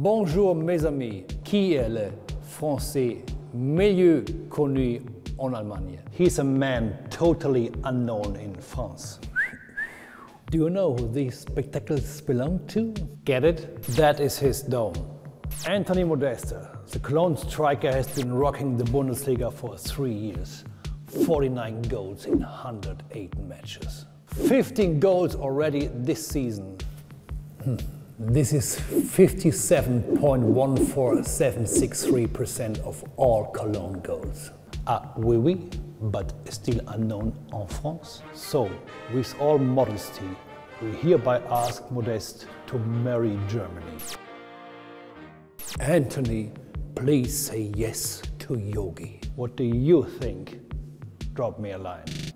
Bonjour mes amis, qui est le français mieux connu en Allemagne? He's a man totally unknown in France. Do you know who these spectacles belong to? Get it? That is his dome. Anthony Modeste, the Cologne striker, has been rocking the Bundesliga for three years. 49 goals in 108 matches. 15 goals already this season. Hmm. This is 57.14763% of all Cologne goals. Ah, oui, oui, but still unknown en France. So, with all modesty, we hereby ask Modeste to marry Germany. Anthony, please say yes to Jogi. What do you think? Drop me a line.